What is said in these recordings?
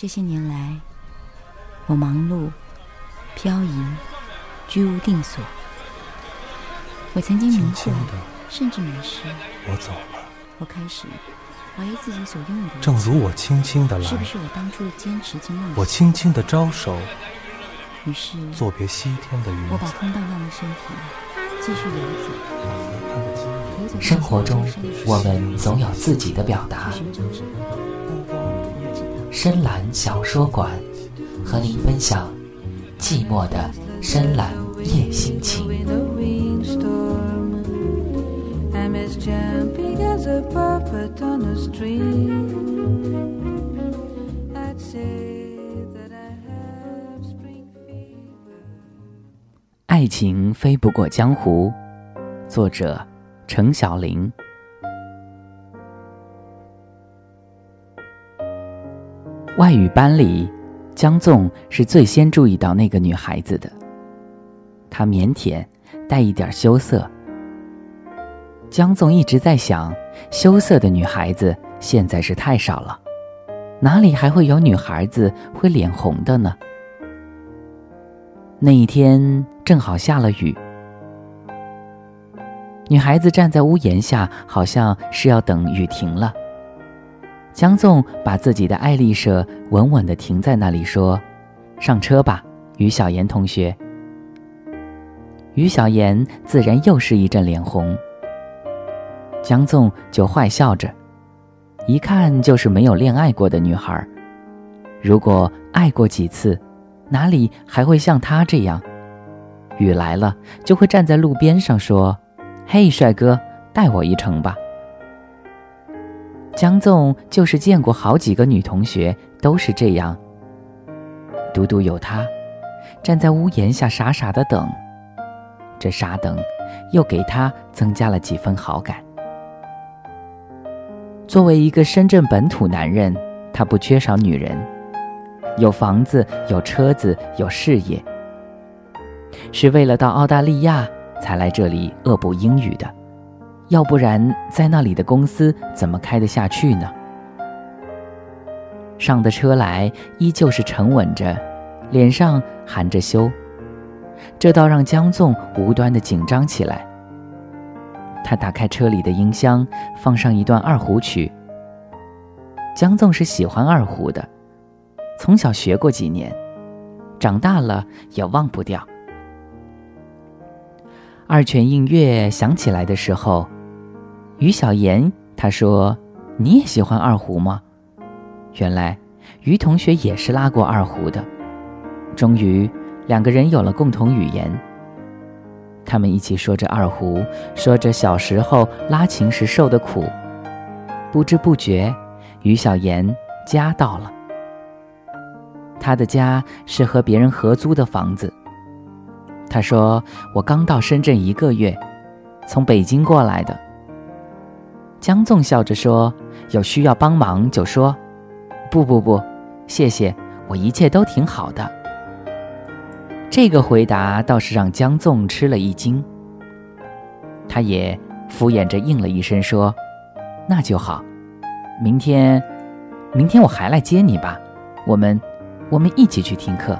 这些年来，我忙碌、漂移、居无定所。我曾经迷惑，甚至迷失。我走了。我开始怀疑自己所拥有的。正如我轻轻的来，是不是我当初的坚持及梦想？我轻轻的招手。于是，作别西天的云我把空荡荡的身体继续游走。生活中，我们总有自己的表达。深蓝小说馆，和您分享寂寞的深蓝夜心情。爱情飞不过江湖，作者程小玲。外语班里，江纵是最先注意到那个女孩子的。她腼腆，带一点羞涩。江纵一直在想，羞涩的女孩子现在是太少了，哪里还会有女孩子会脸红的呢？那一天正好下了雨，女孩子站在屋檐下，好像是要等雨停了。江纵把自己的爱丽舍稳稳地停在那里，说：“上车吧，于小妍同学。”于小妍自然又是一阵脸红。江纵就坏笑着，一看就是没有恋爱过的女孩。如果爱过几次，哪里还会像她这样？雨来了就会站在路边上说：“嘿，帅哥，带我一程吧。”江纵就是见过好几个女同学都是这样，独独有他，站在屋檐下傻傻的等。这傻等，又给他增加了几分好感。作为一个深圳本土男人，他不缺少女人，有房子，有车子，有事业，是为了到澳大利亚才来这里恶补英语的。要不然，在那里的公司怎么开得下去呢？上的车来，依旧是沉稳着，脸上含着羞，这倒让江纵无端的紧张起来。他打开车里的音箱，放上一段二胡曲。江纵是喜欢二胡的，从小学过几年，长大了也忘不掉。二泉映月响起来的时候。于小妍，他说：“你也喜欢二胡吗？”原来，于同学也是拉过二胡的。终于，两个人有了共同语言。他们一起说着二胡，说着小时候拉琴时受的苦。不知不觉，于小妍家到了。他的家是和别人合租的房子。他说：“我刚到深圳一个月，从北京过来的。”江纵笑着说：“有需要帮忙就说，不不不，谢谢，我一切都挺好的。”这个回答倒是让江纵吃了一惊。他也敷衍着应了一声说：“那就好，明天，明天我还来接你吧，我们，我们一起去听课。”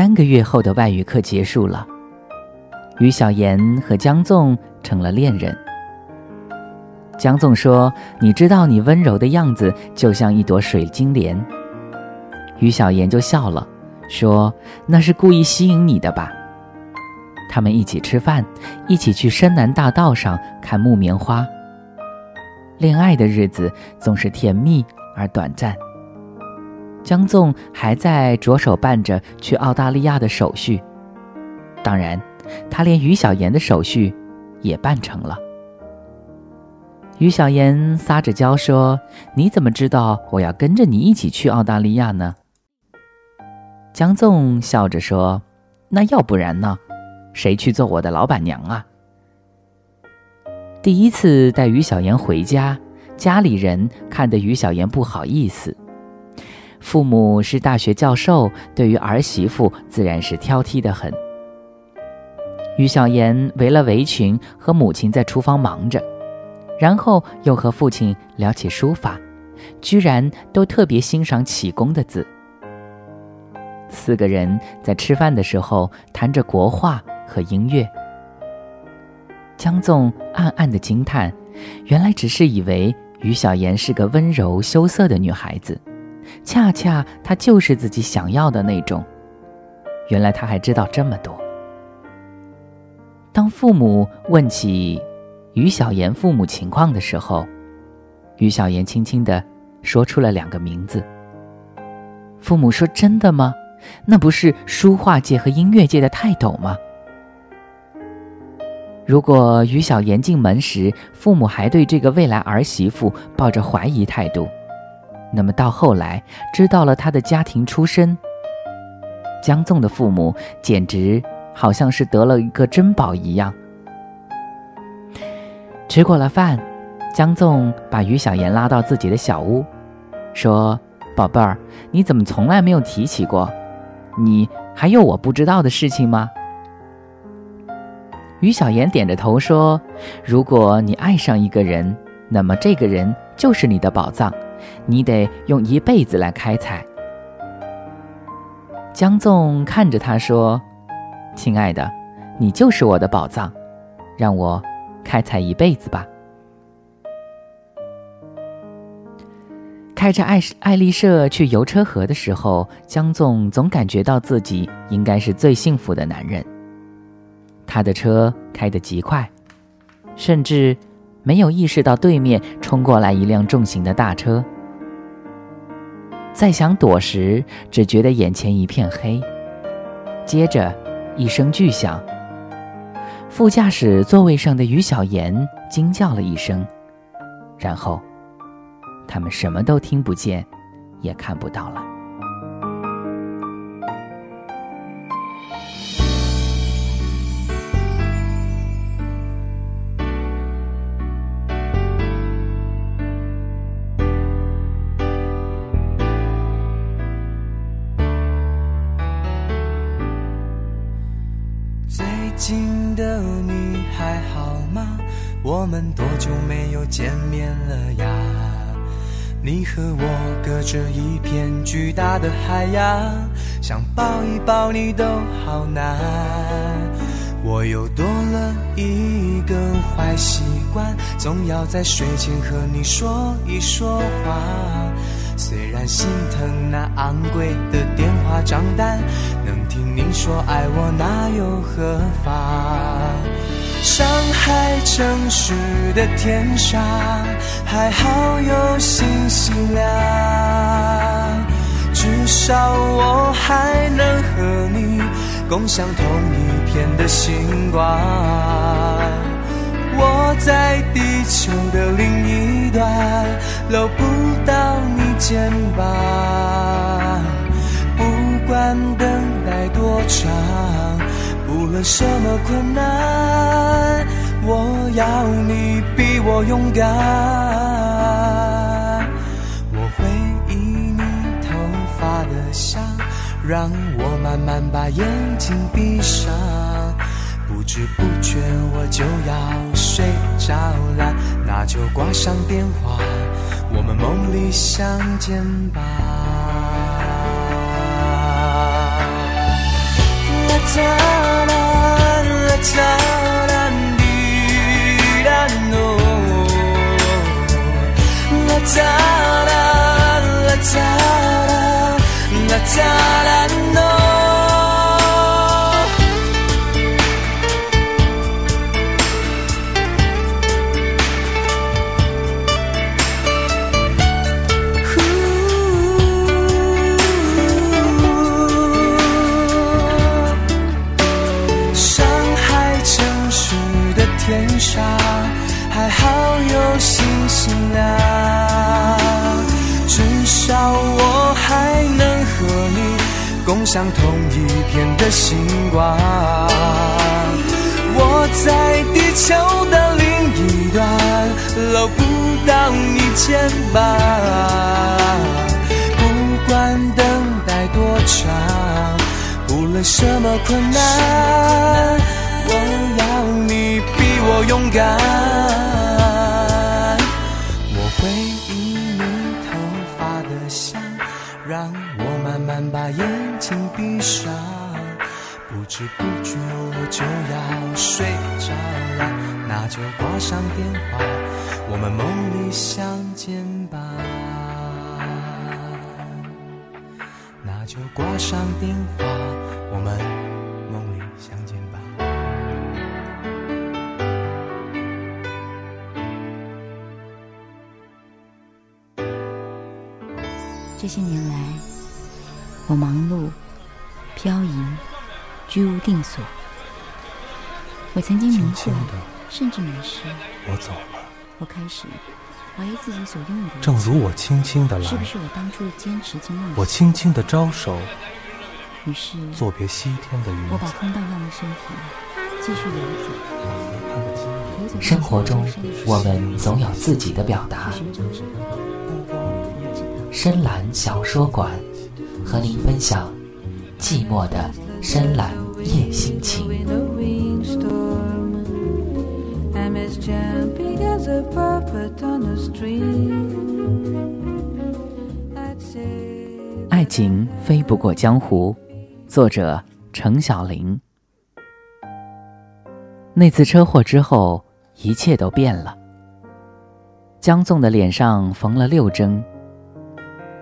三个月后的外语课结束了，于小妍和江纵成了恋人。江纵说：“你知道，你温柔的样子就像一朵水晶莲。”于小妍就笑了，说：“那是故意吸引你的吧？”他们一起吃饭，一起去深南大道上看木棉花。恋爱的日子总是甜蜜而短暂。江纵还在着手办着去澳大利亚的手续，当然，他连于小妍的手续也办成了。于小妍撒着娇说：“你怎么知道我要跟着你一起去澳大利亚呢？”江纵笑着说：“那要不然呢？谁去做我的老板娘啊？”第一次带于小妍回家，家里人看得于小妍不好意思。父母是大学教授，对于儿媳妇自然是挑剔的很。于小妍围了围裙，和母亲在厨房忙着，然后又和父亲聊起书法，居然都特别欣赏启功的字。四个人在吃饭的时候谈着国画和音乐。江纵暗暗的惊叹，原来只是以为于小妍是个温柔羞涩的女孩子，恰恰他就是自己想要的那种。原来他还知道这么多。当父母问起于小妍父母情况的时候，于小妍轻轻的说出了两个名字。父母说：“真的吗？那不是书画界和音乐界的泰斗吗？”如果于小妍进门时，父母还对这个未来儿媳妇抱着怀疑态度，那么到后来知道了他的家庭出身，江纵的父母简直……好像是得了一个珍宝一样。吃过了饭，江纵把于小妍拉到自己的小屋，说：“宝贝儿，你怎么从来没有提起过？你还有我不知道的事情吗？”于小妍点着头说：“如果你爱上一个人，那么这个人就是你的宝藏，你得用一辈子来开采。”江纵看着他说。亲爱的，你就是我的宝藏，让我开采一辈子吧。开着爱爱丽舍去游车河的时候，江纵总感觉到自己应该是最幸福的男人。他的车开得极快，甚至没有意识到对面冲过来一辆重型的大车。在想躲时，只觉得眼前一片黑，接着。一声巨响，副驾驶座位上的于小妍惊叫了一声，然后，他们什么都听不见，也看不到了。的海洋，想抱一抱你都好难。我又多了一个坏习惯，总要在睡前和你说一说话。虽然心疼那昂贵的电话账单，能听你说爱我那又何妨？上海城市的天上，还好有星星亮，至少我还能和你共享同一片的星光。我在地球的另一端，搂不到你肩膀，不管等待多长。不论什么困难，我要你比我勇敢。让我慢慢把眼睛闭上。不知不觉我就要睡着了，那就挂上电话，我们梦里相见吧。が足らんの像同一片的星光，我在地球的另一端，搂不到你肩膀。不管等待多长，无论什么困难，我要你比我勇敢。让我慢慢把眼睛闭上。不知不觉我就要睡着了，那就挂上电话，我们梦里相见吧。那就挂上电话，我们些年来，我忙碌、漂移、居无定所。我曾经迷惑甚至迷失。我走了。我开始怀疑自己所拥有的，正如我轻轻的来，是不是我当初的坚持及梦想？我轻轻的招手，于是，作别西天的云我把。空荡荡的身体继续游走，生活中我们总有自己的表达去。深蓝小说馆，和您分享寂寞的深蓝夜心情。爱情飞不过江湖，作者程小玲。那次车祸之后，一切都变了。江纵的脸上缝了六针。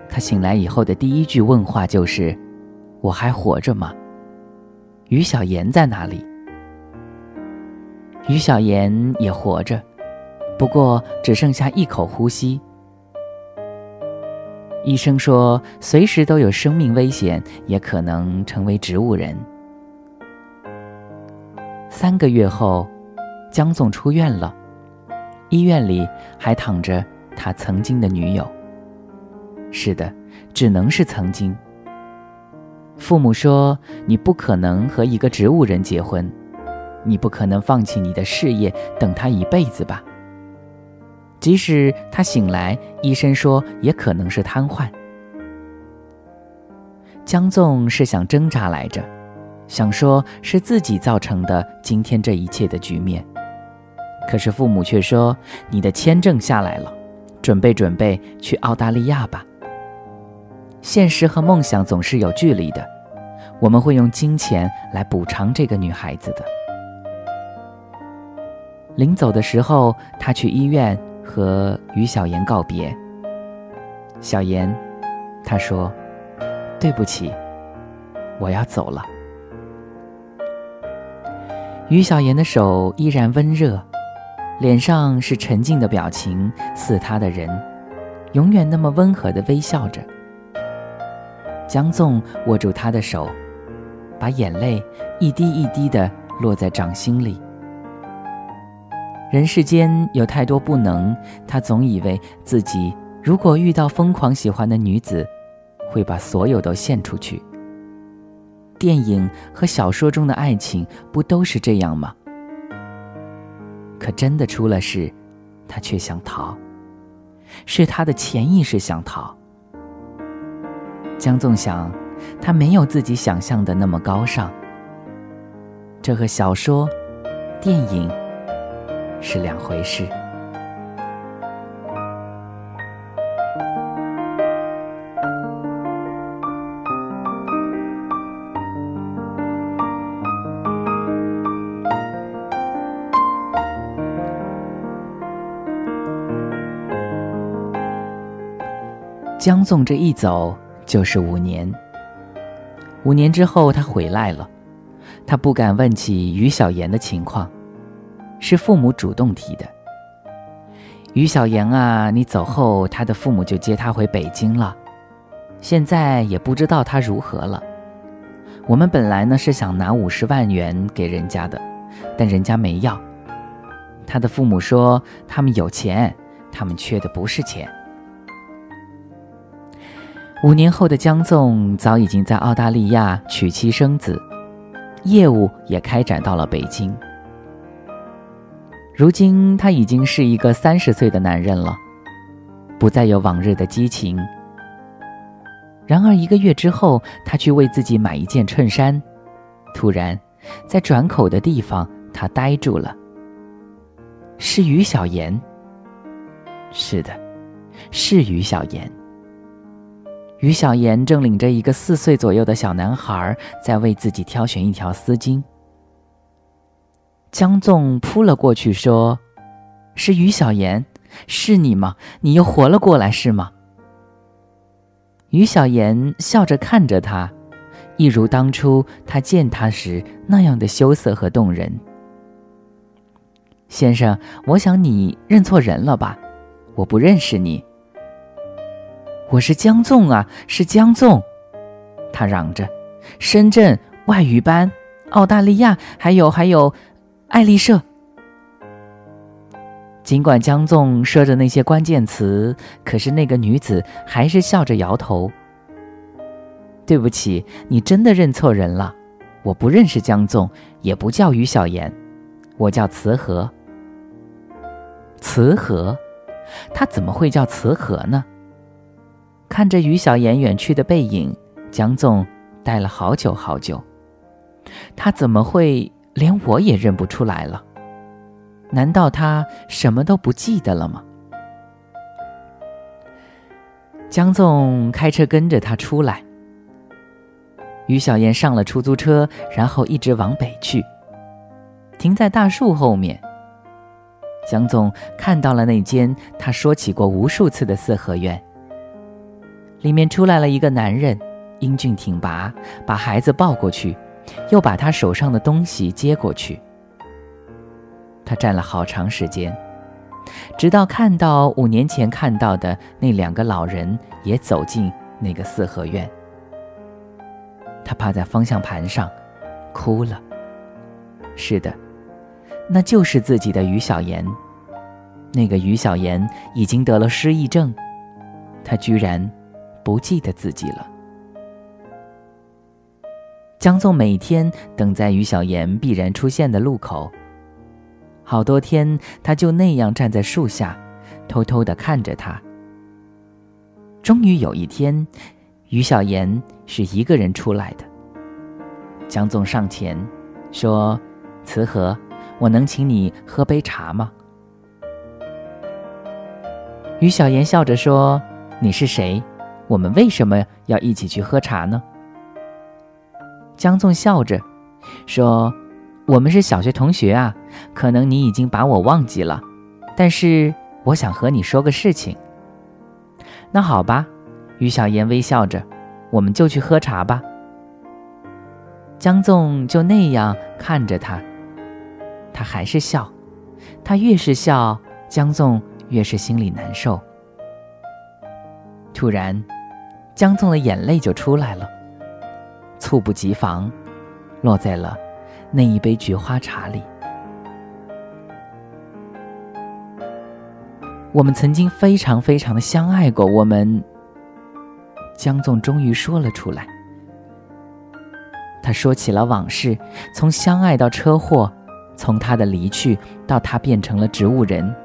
他醒来以后的第一句问话就是：“我还活着吗？”于小妍在哪里？于小妍也活着，不过只剩下一口呼吸。医生说，随时都有生命危险，也可能成为植物人。三个月后，江总出院了，医院里还躺着他曾经的女友。是的，只能是曾经。父母说：“你不可能和一个植物人结婚，你不可能放弃你的事业等他一辈子吧？”即使他醒来，医生说也可能是瘫痪。江纵是想挣扎来着，想说是自己造成的今天这一切的局面，可是父母却说：“你的签证下来了，准备准备去澳大利亚吧。”现实和梦想总是有距离的，我们会用金钱来补偿这个女孩子的。临走的时候，他去医院和于小妍告别。小妍，他说：“对不起，我要走了。”于小妍的手依然温热，脸上是沉静的表情，似她的人，永远那么温和的微笑着。江纵握住她的手，把眼泪一滴一滴的落在掌心里。人世间有太多不能，他总以为自己如果遇到疯狂喜欢的女子，会把所有都献出去。电影和小说中的爱情不都是这样吗？可真的出了事，他却想逃，是他的潜意识想逃。江纵想，他没有自己想象的那么高尚。这和小说、电影是两回事。江纵这一走就是五年。五年之后，他回来了，他不敢问起于小妍的情况，是父母主动提的。于小妍啊，你走后，他的父母就接他回北京了，现在也不知道他如何了。我们本来呢是想拿五十万元给人家的，但人家没要。他的父母说他们有钱，他们缺的不是钱。五年后的江纵早已经在澳大利亚娶妻生子，业务也开展到了北京。如今他已经是一个三十岁的男人了，不再有往日的激情。然而一个月之后，他去为自己买一件衬衫，突然，在转口的地方他呆住了。是于小言。是的，是于小言。于小妍正领着一个四岁左右的小男孩，在为自己挑选一条丝巾。江纵扑了过去，说：“是于小妍，是你吗？你又活了过来，是吗？”于小妍笑着看着他，一如当初他见他时那样的羞涩和动人。先生，我想你认错人了吧？我不认识你。我是江纵啊，是江纵。他嚷着：“深圳外语班，澳大利亚，还有还有，爱丽舍。”尽管江纵说着那些关键词，可是那个女子还是笑着摇头。对不起，你真的认错人了。我不认识江纵，也不叫于小言，我叫慈和。慈和，他怎么会叫慈和呢？看着于小妍远去的背影，江纵呆了好久好久。他怎么会连我也认不出来了？难道他什么都不记得了吗？江纵开车跟着他出来。于小燕上了出租车，然后一直往北去，停在大树后面。江纵看到了那间他说起过无数次的四合院，里面出来了一个男人，英俊挺拔，把孩子抱过去，又把他手上的东西接过去。他站了好长时间，直到看到五年前看到的那两个老人也走进那个四合院。他趴在方向盘上，哭了。是的，那就是自己的于小言。那个于小言已经得了失忆症，他居然不记得自己了。江纵每天等在于小妍必然出现的路口。好多天，他就那样站在树下，偷偷的看着他。终于有一天，于小妍是一个人出来的。江纵上前说：“慈和，我能请你喝杯茶吗？”于小妍笑着说：“你是谁？我们为什么要一起去喝茶呢？”江纵笑着说。我们是小学同学啊，可能你已经把我忘记了，但是我想和你说个事情。那好吧，于小言微笑着，我们就去喝茶吧。江纵就那样看着他，他还是笑，他越是笑，江纵越是心里难受。突然，江纵的眼泪就出来了，猝不及防，落在了。那一杯菊花茶里，我们曾经非常非常的相爱过。我们，江纵终于说了出来。他说起了往事，从相爱到车祸，从他的离去到他变成了植物人。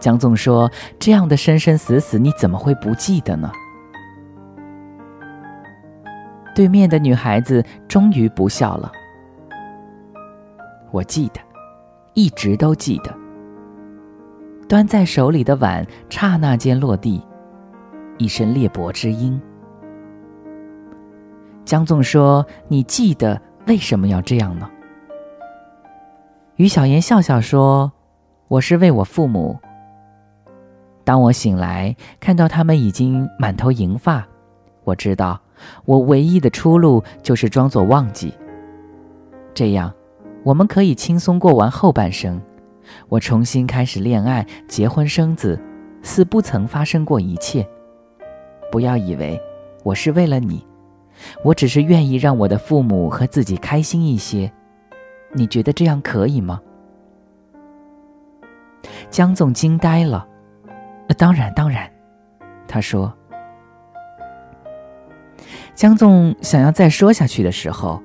江纵说：“这样的生生死死，你怎么会不记得呢？”对面的女孩子终于不笑了。我记得，一直都记得。端在手里的碗刹那间落地，一声裂帛之音。江纵说：“你记得为什么要这样呢？”于小言笑笑说：“我是为我父母。当我醒来，看到他们已经满头银发，我知道，我唯一的出路就是装作忘记。这样。”我们可以轻松过完后半生，我重新开始恋爱、结婚、生子，似不曾发生过一切。不要以为我是为了你，我只是愿意让我的父母和自己开心一些。你觉得这样可以吗？江总惊呆了。当然，当然，他说。江纵想要再说下去的时候。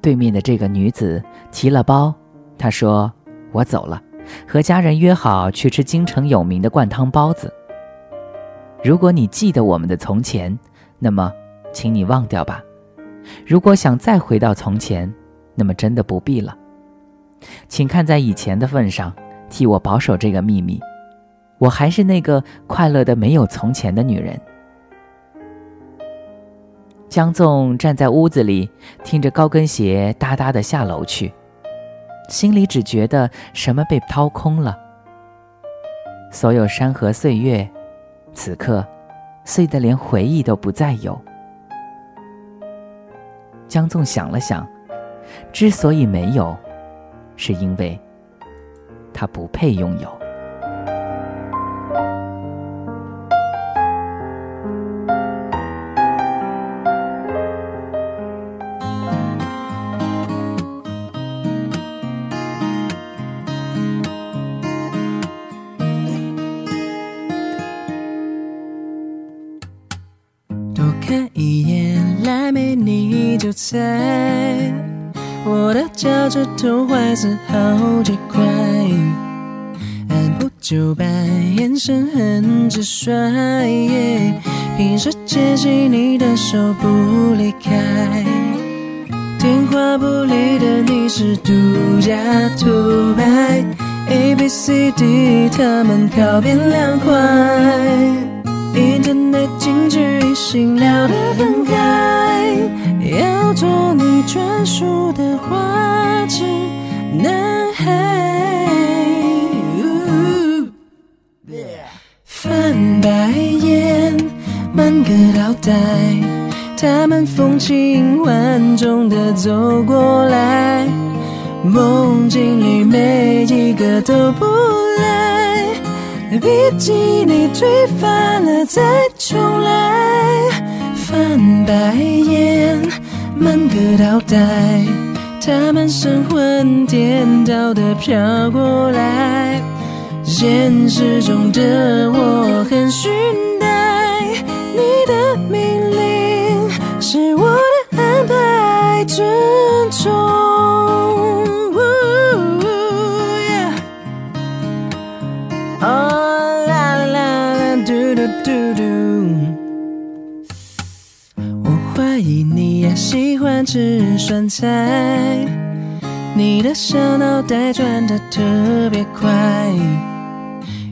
对面的这个女子提了包，她说：“我走了，和家人约好去吃京城有名的灌汤包子。如果你记得我们的从前，那么，请你忘掉吧；如果想再回到从前，那么真的不必了。请看在以前的份上，替我保守这个秘密。我还是那个快乐的没有从前的女人。江纵站在屋子里，听着高跟鞋哒哒的下楼去，心里只觉得什么被掏空了。所有山河岁月，此刻碎得连回忆都不再有。江纵想了想，之所以没有，是因为他不配拥有。猜，我的脚趾头坏死好几块，按部就班，眼神很直率，平时牵起你的手不离开，电话簿里的你是独家独白，A B C D 他们靠边凉快。Internet 禁止异性聊得很开，要做你专属的花痴男孩。翻白眼，满个脑袋，他们风情万种的走过来，梦境里每一个都不赖。毕竟你推翻了再重来，翻白眼，满个脑袋，他们神魂颠倒的飘过来，现实中的我很虚呆，你的命令是我的安排，尊重。哦啦啦啦，嘟嘟嘟嘟。喜欢吃酸菜，你的小脑袋转得特别快，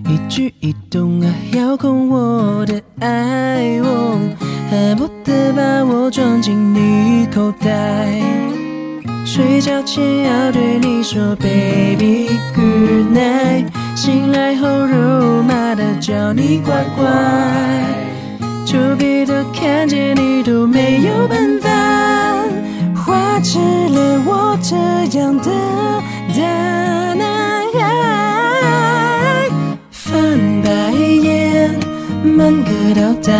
一举一动啊遥控我的爱，哦恨不得把我装进你口袋。睡觉前要对你说 baby good night，醒来后肉麻的叫你乖乖，丘比特看见你都没有办法，吃了我这样的大男孩，翻白眼，满个倒带，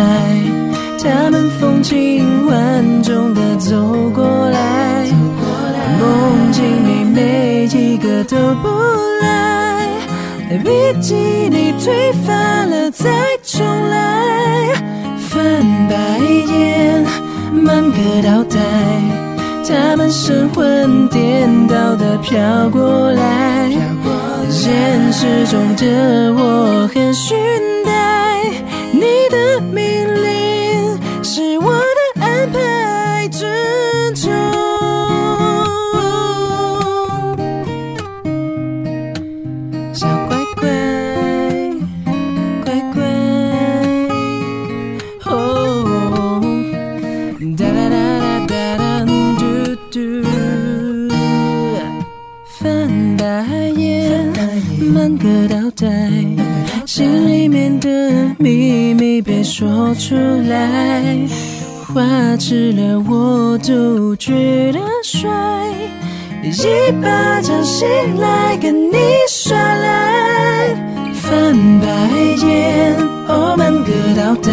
他们风情万种的走过来。梦境里每一个都不赖，毕竟你推翻了再重来，翻白眼，满个倒带，他们神魂颠倒的飘过来，现实中的我很虚满个倒带，心里面的秘密别说出来，花痴了我都觉得帅。一巴掌醒来跟你耍赖，翻白眼，哦满个倒带，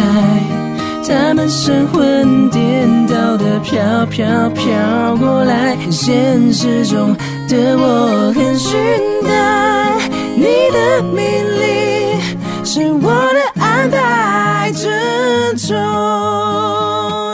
他们神魂颠倒的飘飘飘过来，现实中的我很虚呆，你的命令是我的安排之中。